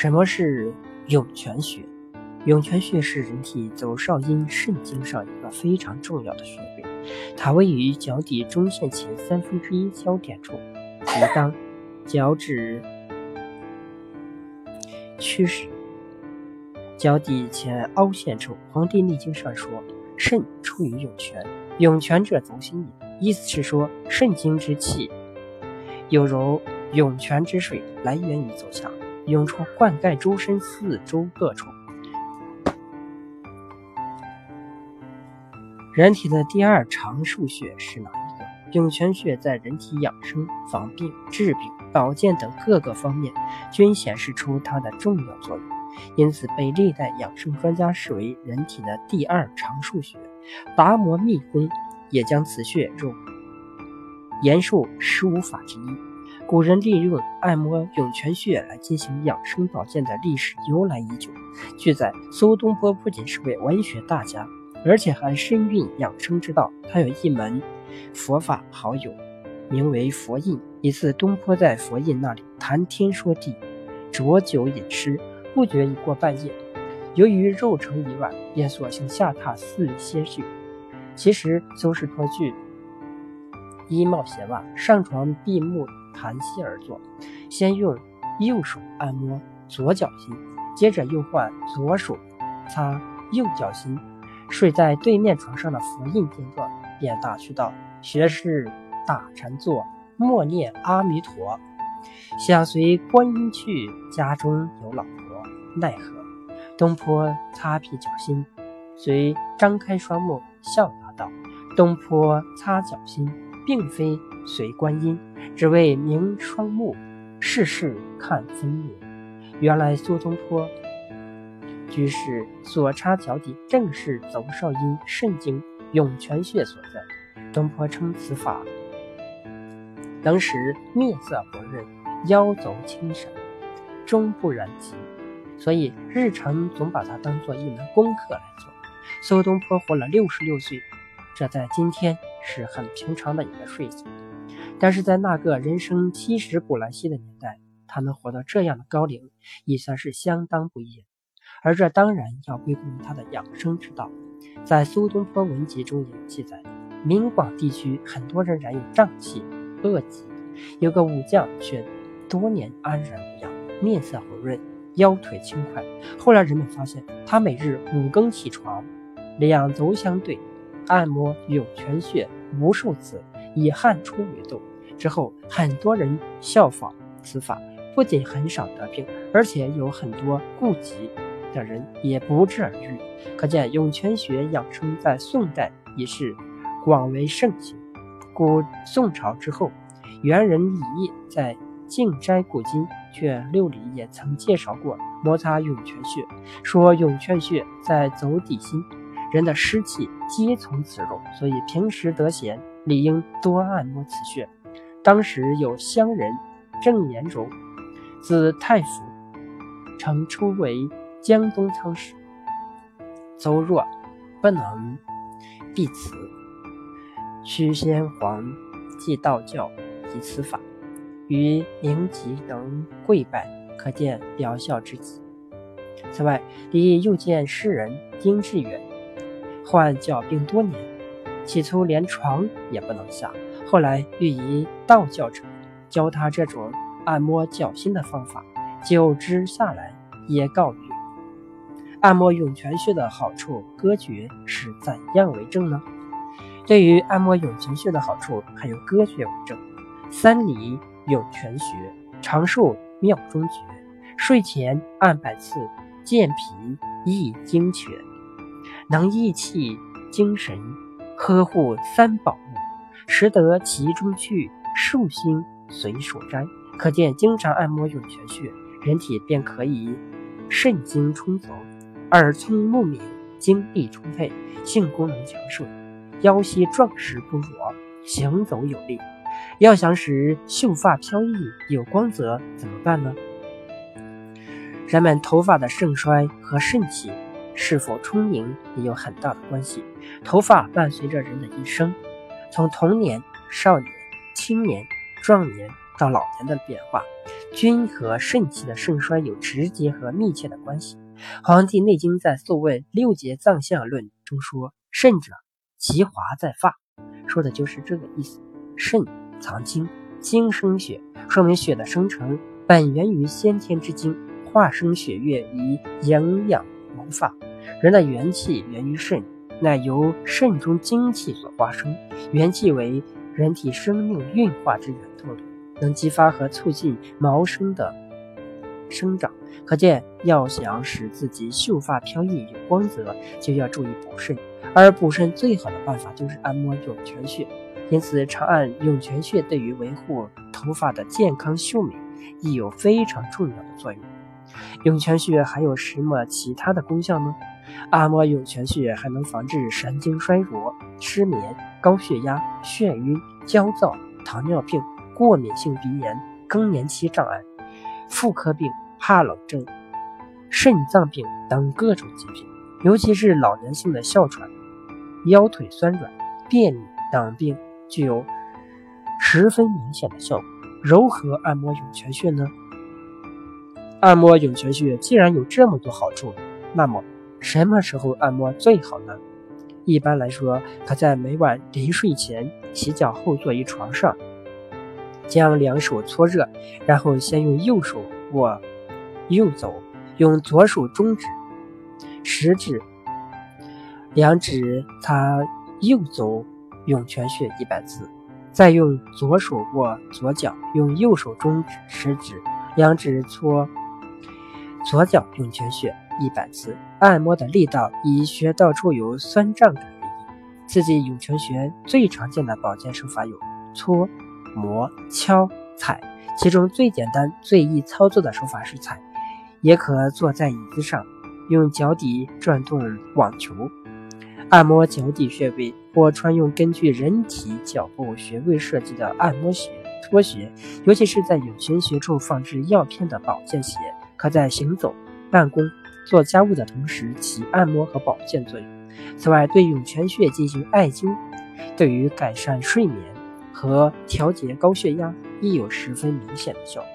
什么是涌泉穴？涌泉穴是人体走少阴肾经上一个非常重要的穴位，它位于脚底中线前三分之一交点处，即当脚趾屈时，脚底前凹陷处。《黄帝内经》上说：“肾出于涌泉，涌泉者足心也。”意思是说，肾经之气有如涌泉之水，来源于足下。涌出灌溉周身四周各处。人体的第二长数穴是哪一个？涌泉穴在人体养生、防病、治病、保健等各个方面均显示出它的重要作用，因此被历代养生专家视为人体的第二长数穴。达摩密宗也将此穴入延寿十五法之一。古人利用按摩涌泉穴来进行养生保健的历史由来已久。据载，苏东坡不仅是位文学大家，而且还深蕴养生之道。他有一门佛法好友，名为佛印。一次，东坡在佛印那里谈天说地，酌酒饮诗，不觉已过半夜。由于肉成已晚，便索性下榻寺里歇去。其实，苏轼脱去衣帽鞋袜，上床闭目。盘膝而坐，先用右手按摩左脚心，接着又换左手擦右脚心。睡在对面床上的佛印见状，便打趣道：“学士打禅坐，默念阿弥陀，想随观音去，家中有老婆，奈何？”东坡擦屁脚心，遂张开双目，笑答道：“东坡擦脚心，并非随观音。”只为明双目，世事看分明。原来苏东坡居士所插脚底，正是走少阴肾经涌泉穴所在。东坡称此法，当时面色红润，腰走轻闪，终不染疾，所以日常总把它当做一门功课来做。苏东坡活了六十六岁，这在今天是很平常的一个睡姿。但是在那个人生七十古来稀的年代，他能活到这样的高龄，也算是相当不易。而这当然要归功于他的养生之道。在苏东坡文集中也有记载，闽广地区很多人染有瘴气、恶疾，有个武将却多年安然无恙，面色红润，腰腿轻快。后来人们发现，他每日五更起床，两足相对，按摩涌泉穴无数次。以汗出为度，之后很多人效仿此法，不仅很少得病，而且有很多痼疾的人也不治而愈。可见涌泉穴养生在宋代已是广为盛行。古宋朝之后，元人李烨在《静斋古今》卷六里也曾介绍过摩擦涌泉穴，说涌泉穴在走底心，人的湿气皆从此入，所以平时得闲。理应多按摩此穴。当时有乡人郑延荣，字太傅，曾出为江东仓使，邹弱不能避此，屈先皇继道教以此法，于宁吉能跪拜，可见疗效之极。此外，李又见诗人丁志远，患脚病多年。起初连床也不能下，后来欲以道教者教他这种按摩脚心的方法，久之下来也告愈。按摩涌泉穴的好处，歌诀是怎样为证呢？对于按摩涌泉穴的好处，还有歌诀为证：三里涌泉穴，长寿妙中诀。睡前按百次，健脾益精泉，能益气精神。呵护三宝物，识得其中去，数心随所摘。可见，经常按摩涌泉穴，人体便可以肾精充足，耳聪目明，精力充沛，性功能强盛，腰膝壮实不弱，行走有力。要想使秀发飘逸有光泽，怎么办呢？人们头发的盛衰和肾气。是否充盈也有很大的关系。头发伴随着人的一生，从童年、少年、青年、壮年到老年的变化，均和肾气的盛衰有直接和密切的关系。《黄帝内经》在《素问·六节脏象论》中说：“肾者，其华在发。”说的就是这个意思。肾藏精，精生血，说明血的生成本源于先天之精，化生血液以营养毛发。人的元气源于肾，乃由肾中精气所化生。元气为人体生命运化之源头，能激发和促进毛生的生长。可见，要想使自己秀发飘逸有光泽，就要注意补肾。而补肾最好的办法就是按摩涌泉穴。因此，长按涌泉穴对于维护头发的健康秀美，亦有非常重要的作用。涌泉穴还有什么其他的功效呢？按摩涌泉穴还能防治神经衰弱、失眠、高血压、眩晕、焦躁、糖尿病、过敏性鼻炎、更年期障碍、妇科病、怕冷症、肾脏病等各种疾病，尤其是老年性的哮喘、腰腿酸软、便秘等病。具有十分明显的效果。如何按摩涌泉穴呢？按摩涌泉穴既然有这么多好处，那么什么时候按摩最好呢？一般来说，可在每晚临睡前、洗脚后坐于床上，将两手搓热，然后先用右手握右肘，用左手中指、食指、两指擦右肘。涌泉穴一百次，再用左手握左脚，用右手中指、食指两指搓左脚涌泉穴一百次。按摩的力道以穴道处有酸胀感为宜。刺激涌泉穴最常见的保健手法有搓、摩、敲、踩，其中最简单、最易操作的手法是踩，也可坐在椅子上，用脚底转动网球。按摩脚底穴位，或穿用根据人体脚部穴位设计的按摩鞋、拖鞋，尤其是在涌泉穴处放置药片的保健鞋，可在行走、办公、做家务的同时起按摩和保健作用。此外，对涌泉穴进行艾灸，对于改善睡眠和调节高血压亦有十分明显的效果。